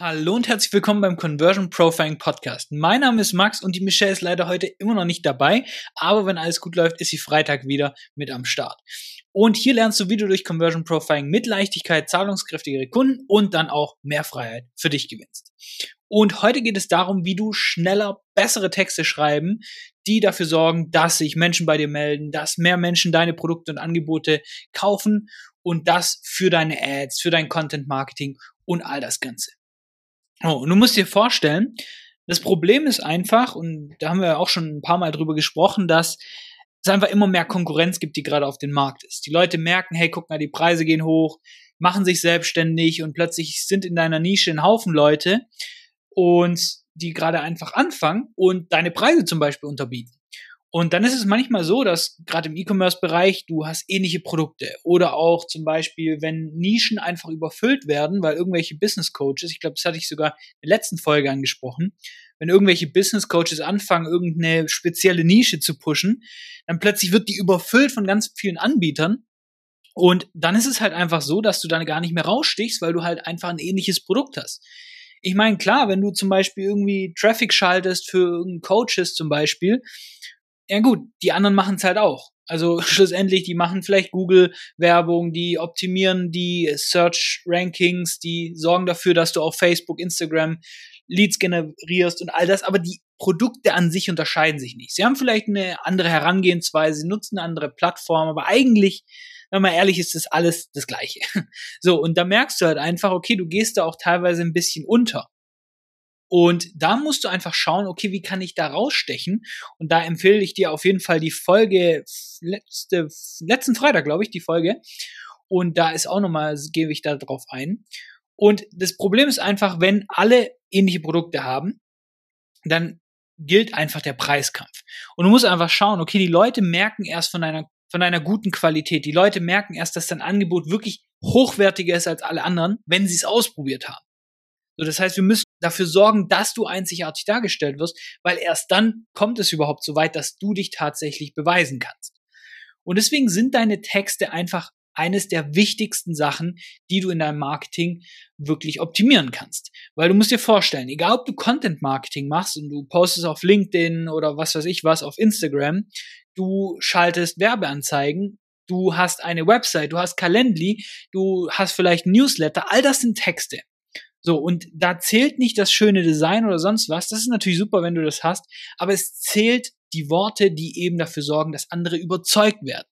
Hallo und herzlich willkommen beim Conversion Profiling Podcast. Mein Name ist Max und die Michelle ist leider heute immer noch nicht dabei, aber wenn alles gut läuft, ist sie Freitag wieder mit am Start. Und hier lernst du, wie du durch Conversion Profiling mit Leichtigkeit zahlungskräftigere Kunden und dann auch mehr Freiheit für dich gewinnst. Und heute geht es darum, wie du schneller bessere Texte schreiben, die dafür sorgen, dass sich Menschen bei dir melden, dass mehr Menschen deine Produkte und Angebote kaufen und das für deine Ads, für dein Content Marketing und all das Ganze. Oh, und du musst dir vorstellen, das Problem ist einfach, und da haben wir auch schon ein paar Mal drüber gesprochen, dass es einfach immer mehr Konkurrenz gibt, die gerade auf dem Markt ist. Die Leute merken, hey, guck mal, die Preise gehen hoch, machen sich selbstständig und plötzlich sind in deiner Nische ein Haufen Leute und die gerade einfach anfangen und deine Preise zum Beispiel unterbieten. Und dann ist es manchmal so, dass gerade im E-Commerce-Bereich du hast ähnliche Produkte oder auch zum Beispiel, wenn Nischen einfach überfüllt werden, weil irgendwelche Business Coaches, ich glaube, das hatte ich sogar in der letzten Folge angesprochen, wenn irgendwelche Business Coaches anfangen, irgendeine spezielle Nische zu pushen, dann plötzlich wird die überfüllt von ganz vielen Anbietern. Und dann ist es halt einfach so, dass du dann gar nicht mehr rausstichst, weil du halt einfach ein ähnliches Produkt hast. Ich meine, klar, wenn du zum Beispiel irgendwie Traffic schaltest für irgendeinen Coaches zum Beispiel, ja gut, die anderen machen es halt auch. Also schlussendlich, die machen vielleicht Google-Werbung, die optimieren die Search-Rankings, die sorgen dafür, dass du auf Facebook, Instagram Leads generierst und all das, aber die Produkte an sich unterscheiden sich nicht. Sie haben vielleicht eine andere Herangehensweise, nutzen eine andere Plattform, aber eigentlich, wenn man ehrlich ist, ist alles das Gleiche. So, und da merkst du halt einfach, okay, du gehst da auch teilweise ein bisschen unter. Und da musst du einfach schauen, okay, wie kann ich da rausstechen? Und da empfehle ich dir auf jeden Fall die Folge, letzte, letzten Freitag, glaube ich, die Folge. Und da ist auch nochmal, gebe ich da drauf ein. Und das Problem ist einfach, wenn alle ähnliche Produkte haben, dann gilt einfach der Preiskampf. Und du musst einfach schauen, okay, die Leute merken erst von einer, von einer guten Qualität. Die Leute merken erst, dass dein Angebot wirklich hochwertiger ist als alle anderen, wenn sie es ausprobiert haben. So, das heißt, wir müssen dafür sorgen, dass du einzigartig dargestellt wirst, weil erst dann kommt es überhaupt so weit, dass du dich tatsächlich beweisen kannst. Und deswegen sind deine Texte einfach eines der wichtigsten Sachen, die du in deinem Marketing wirklich optimieren kannst. Weil du musst dir vorstellen, egal ob du Content Marketing machst und du postest auf LinkedIn oder was weiß ich was auf Instagram, du schaltest Werbeanzeigen, du hast eine Website, du hast Calendly, du hast vielleicht Newsletter, all das sind Texte. So, und da zählt nicht das schöne Design oder sonst was. Das ist natürlich super, wenn du das hast, aber es zählt die Worte, die eben dafür sorgen, dass andere überzeugt werden.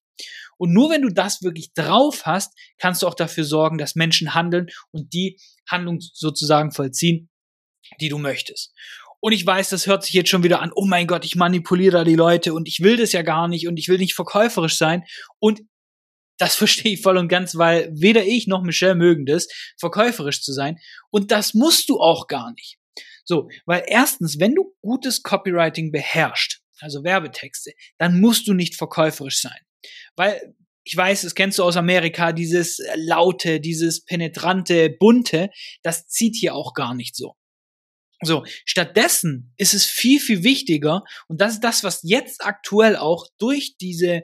Und nur wenn du das wirklich drauf hast, kannst du auch dafür sorgen, dass Menschen handeln und die Handlung sozusagen vollziehen, die du möchtest. Und ich weiß, das hört sich jetzt schon wieder an, oh mein Gott, ich manipuliere da die Leute und ich will das ja gar nicht und ich will nicht verkäuferisch sein. Und das verstehe ich voll und ganz, weil weder ich noch Michelle mögen das, verkäuferisch zu sein. Und das musst du auch gar nicht. So, weil erstens, wenn du gutes Copywriting beherrschst, also Werbetexte, dann musst du nicht verkäuferisch sein. Weil ich weiß, das kennst du aus Amerika, dieses laute, dieses penetrante, bunte, das zieht hier auch gar nicht so. So, stattdessen ist es viel, viel wichtiger, und das ist das, was jetzt aktuell auch durch diese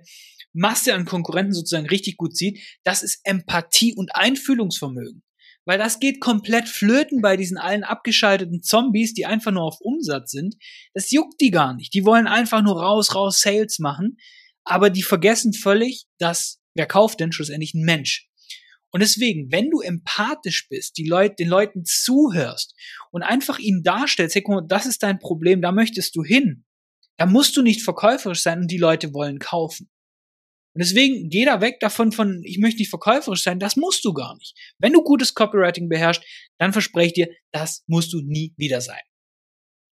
Masse an Konkurrenten sozusagen richtig gut sieht, das ist Empathie und Einfühlungsvermögen. Weil das geht komplett flöten bei diesen allen abgeschalteten Zombies, die einfach nur auf Umsatz sind. Das juckt die gar nicht. Die wollen einfach nur raus, raus Sales machen. Aber die vergessen völlig, dass, wer kauft denn schlussendlich ein Mensch? Und deswegen, wenn du empathisch bist, die Leute, den Leuten zuhörst und einfach ihnen darstellst, hey, guck mal, das ist dein Problem, da möchtest du hin, da musst du nicht verkäuferisch sein und die Leute wollen kaufen. Und deswegen geh da weg davon von, ich möchte nicht verkäuferisch sein, das musst du gar nicht. Wenn du gutes Copywriting beherrschst, dann verspreche ich dir, das musst du nie wieder sein.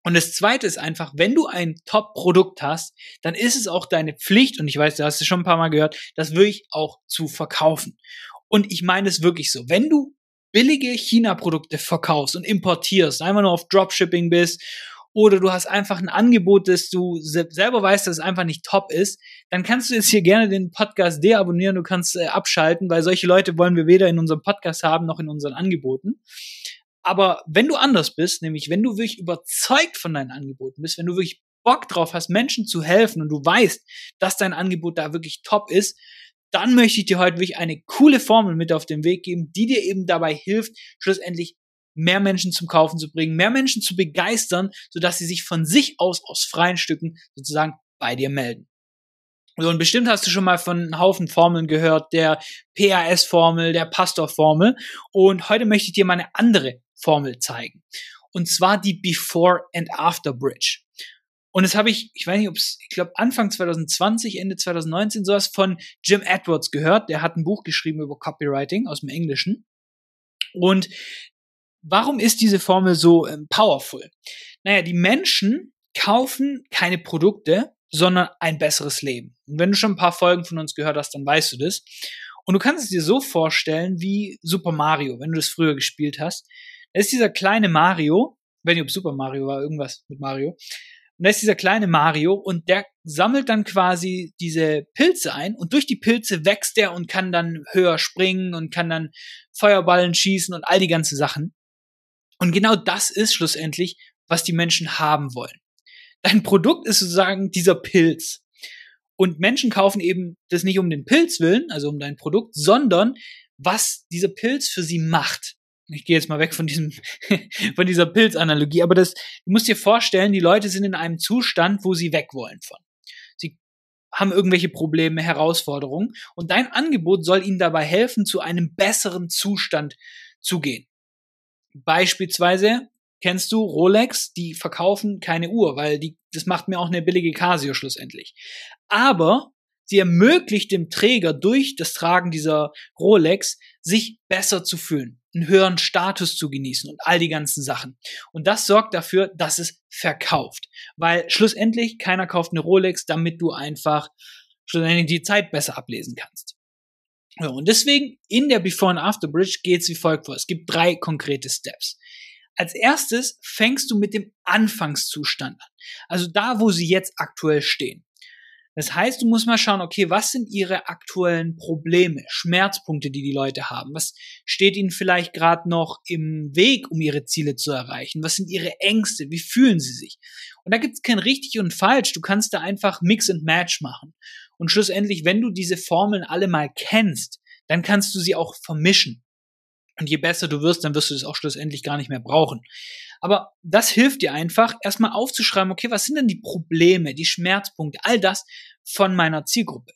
Und das zweite ist einfach, wenn du ein Top-Produkt hast, dann ist es auch deine Pflicht, und ich weiß, du hast es schon ein paar Mal gehört, das wirklich auch zu verkaufen. Und ich meine es wirklich so. Wenn du billige China-Produkte verkaufst und importierst, einfach nur auf Dropshipping bist oder du hast einfach ein Angebot, das du selber weißt, dass es einfach nicht top ist, dann kannst du jetzt hier gerne den Podcast deabonnieren, du kannst äh, abschalten, weil solche Leute wollen wir weder in unserem Podcast haben noch in unseren Angeboten. Aber wenn du anders bist, nämlich wenn du wirklich überzeugt von deinen Angeboten bist, wenn du wirklich Bock drauf hast, Menschen zu helfen und du weißt, dass dein Angebot da wirklich top ist, dann möchte ich dir heute wirklich eine coole Formel mit auf den Weg geben, die dir eben dabei hilft, schlussendlich mehr Menschen zum Kaufen zu bringen, mehr Menschen zu begeistern, sodass sie sich von sich aus aus freien Stücken sozusagen bei dir melden. So, und bestimmt hast du schon mal von einem Haufen Formeln gehört, der PAS-Formel, der Pastor-Formel. Und heute möchte ich dir mal eine andere Formel zeigen. Und zwar die Before and After Bridge. Und das habe ich, ich weiß nicht, ob es, ich glaube Anfang 2020, Ende 2019 sowas von Jim Edwards gehört. Der hat ein Buch geschrieben über Copywriting aus dem Englischen. Und warum ist diese Formel so ähm, powerful? Naja, die Menschen kaufen keine Produkte, sondern ein besseres Leben. Und wenn du schon ein paar Folgen von uns gehört hast, dann weißt du das. Und du kannst es dir so vorstellen wie Super Mario, wenn du das früher gespielt hast. Da ist dieser kleine Mario, wenn nicht ob Super Mario war, irgendwas mit Mario. Und da ist dieser kleine Mario und der sammelt dann quasi diese Pilze ein und durch die Pilze wächst er und kann dann höher springen und kann dann Feuerballen schießen und all die ganzen Sachen. Und genau das ist schlussendlich, was die Menschen haben wollen. Dein Produkt ist sozusagen dieser Pilz. Und Menschen kaufen eben das nicht um den Pilz willen, also um dein Produkt, sondern was dieser Pilz für sie macht. Ich gehe jetzt mal weg von diesem, von dieser Pilzanalogie, aber das, du musst dir vorstellen, die Leute sind in einem Zustand, wo sie weg wollen von. Sie haben irgendwelche Probleme, Herausforderungen und dein Angebot soll ihnen dabei helfen, zu einem besseren Zustand zu gehen. Beispielsweise kennst du Rolex, die verkaufen keine Uhr, weil die, das macht mir auch eine billige Casio schlussendlich. Aber sie ermöglicht dem Träger durch das Tragen dieser Rolex, sich besser zu fühlen, einen höheren Status zu genießen und all die ganzen Sachen. Und das sorgt dafür, dass es verkauft. Weil schlussendlich keiner kauft eine Rolex, damit du einfach schlussendlich die Zeit besser ablesen kannst. Und deswegen in der Before and After Bridge geht es wie folgt vor. Es gibt drei konkrete Steps. Als erstes fängst du mit dem Anfangszustand an. Also da, wo sie jetzt aktuell stehen. Das heißt, du musst mal schauen, okay, was sind ihre aktuellen Probleme, Schmerzpunkte, die die Leute haben? Was steht ihnen vielleicht gerade noch im Weg, um ihre Ziele zu erreichen? Was sind ihre Ängste? Wie fühlen sie sich? Und da gibt es kein richtig und falsch. Du kannst da einfach Mix and Match machen. Und schlussendlich, wenn du diese Formeln alle mal kennst, dann kannst du sie auch vermischen. Und je besser du wirst, dann wirst du das auch schlussendlich gar nicht mehr brauchen. Aber das hilft dir einfach, erstmal aufzuschreiben, okay, was sind denn die Probleme, die Schmerzpunkte, all das von meiner Zielgruppe.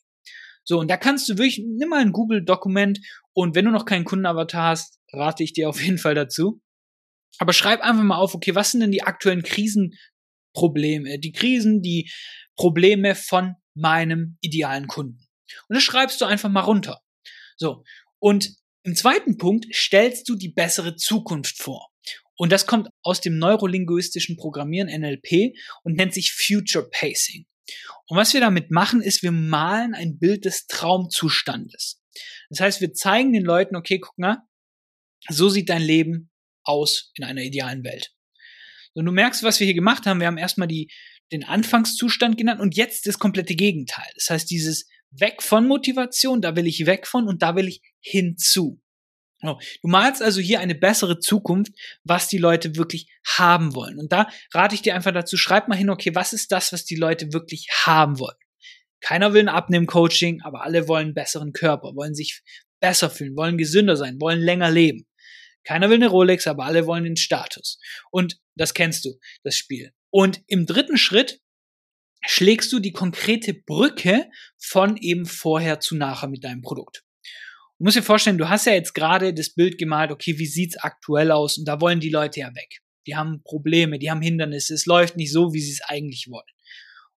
So, und da kannst du wirklich, nimm mal ein Google-Dokument und wenn du noch keinen Kundenavatar hast, rate ich dir auf jeden Fall dazu. Aber schreib einfach mal auf, okay, was sind denn die aktuellen Krisenprobleme, die Krisen, die Probleme von meinem idealen Kunden. Und das schreibst du einfach mal runter. So, und im zweiten Punkt stellst du die bessere Zukunft vor. Und das kommt aus dem neurolinguistischen Programmieren NLP und nennt sich Future Pacing. Und was wir damit machen, ist, wir malen ein Bild des Traumzustandes. Das heißt, wir zeigen den Leuten, okay, guck mal, so sieht dein Leben aus in einer idealen Welt. Und du merkst, was wir hier gemacht haben. Wir haben erstmal die, den Anfangszustand genannt und jetzt das komplette Gegenteil. Das heißt, dieses weg von Motivation, da will ich weg von und da will ich hinzu. Du malst also hier eine bessere Zukunft, was die Leute wirklich haben wollen. Und da rate ich dir einfach dazu, schreib mal hin, okay, was ist das, was die Leute wirklich haben wollen? Keiner will ein Abnehmen-Coaching, aber alle wollen einen besseren Körper, wollen sich besser fühlen, wollen gesünder sein, wollen länger leben. Keiner will eine Rolex, aber alle wollen den Status. Und das kennst du, das Spiel. Und im dritten Schritt schlägst du die konkrete Brücke von eben vorher zu nachher mit deinem Produkt. Du musst dir vorstellen, du hast ja jetzt gerade das Bild gemalt, okay, wie sieht's aktuell aus? Und da wollen die Leute ja weg. Die haben Probleme, die haben Hindernisse, es läuft nicht so, wie sie es eigentlich wollen.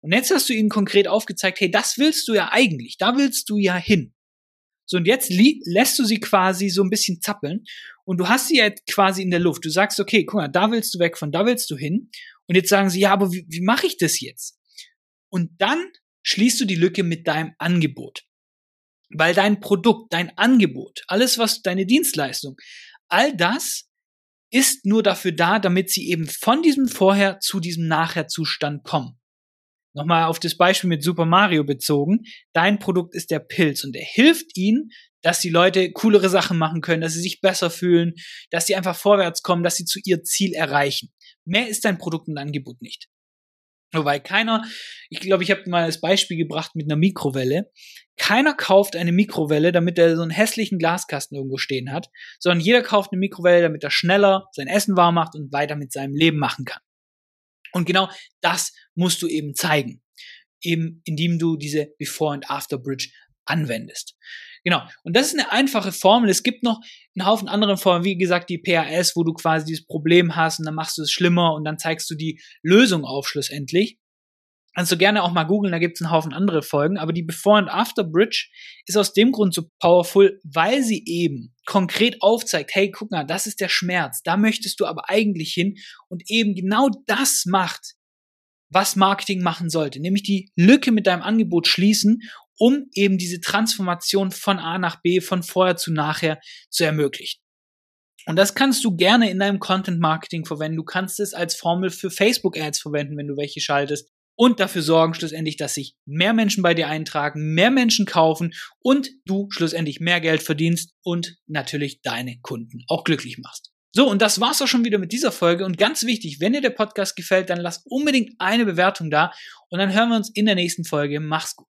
Und jetzt hast du ihnen konkret aufgezeigt, hey, das willst du ja eigentlich, da willst du ja hin. So, und jetzt lässt du sie quasi so ein bisschen zappeln und du hast sie jetzt quasi in der Luft. Du sagst, okay, guck mal, da willst du weg, von da willst du hin. Und jetzt sagen sie, ja, aber wie, wie mache ich das jetzt? Und dann schließt du die Lücke mit deinem Angebot. Weil dein Produkt, dein Angebot, alles was deine Dienstleistung, all das ist nur dafür da, damit sie eben von diesem Vorher zu diesem Nachher-Zustand kommen. Nochmal auf das Beispiel mit Super Mario bezogen. Dein Produkt ist der Pilz und er hilft ihnen, dass die Leute coolere Sachen machen können, dass sie sich besser fühlen, dass sie einfach vorwärts kommen, dass sie zu ihr Ziel erreichen. Mehr ist dein Produkt und Angebot nicht. Wobei keiner, ich glaube, ich habe mal das Beispiel gebracht mit einer Mikrowelle. Keiner kauft eine Mikrowelle, damit er so einen hässlichen Glaskasten irgendwo stehen hat, sondern jeder kauft eine Mikrowelle, damit er schneller sein Essen warm macht und weiter mit seinem Leben machen kann. Und genau das musst du eben zeigen, eben indem du diese Before and After Bridge anwendest. Genau. Und das ist eine einfache Formel. Es gibt noch einen Haufen andere Formeln, wie gesagt, die PAS, wo du quasi dieses Problem hast und dann machst du es schlimmer und dann zeigst du die Lösung auf schlussendlich. Kannst du gerne auch mal googeln, da gibt es einen Haufen andere Folgen, aber die Before and After Bridge ist aus dem Grund so powerful, weil sie eben konkret aufzeigt, hey, guck mal, das ist der Schmerz, da möchtest du aber eigentlich hin und eben genau das macht, was Marketing machen sollte, nämlich die Lücke mit deinem Angebot schließen um eben diese Transformation von A nach B, von vorher zu nachher zu ermöglichen. Und das kannst du gerne in deinem Content Marketing verwenden. Du kannst es als Formel für Facebook Ads verwenden, wenn du welche schaltest und dafür sorgen schlussendlich, dass sich mehr Menschen bei dir eintragen, mehr Menschen kaufen und du schlussendlich mehr Geld verdienst und natürlich deine Kunden auch glücklich machst. So, und das war's auch schon wieder mit dieser Folge. Und ganz wichtig, wenn dir der Podcast gefällt, dann lass unbedingt eine Bewertung da und dann hören wir uns in der nächsten Folge. Mach's gut.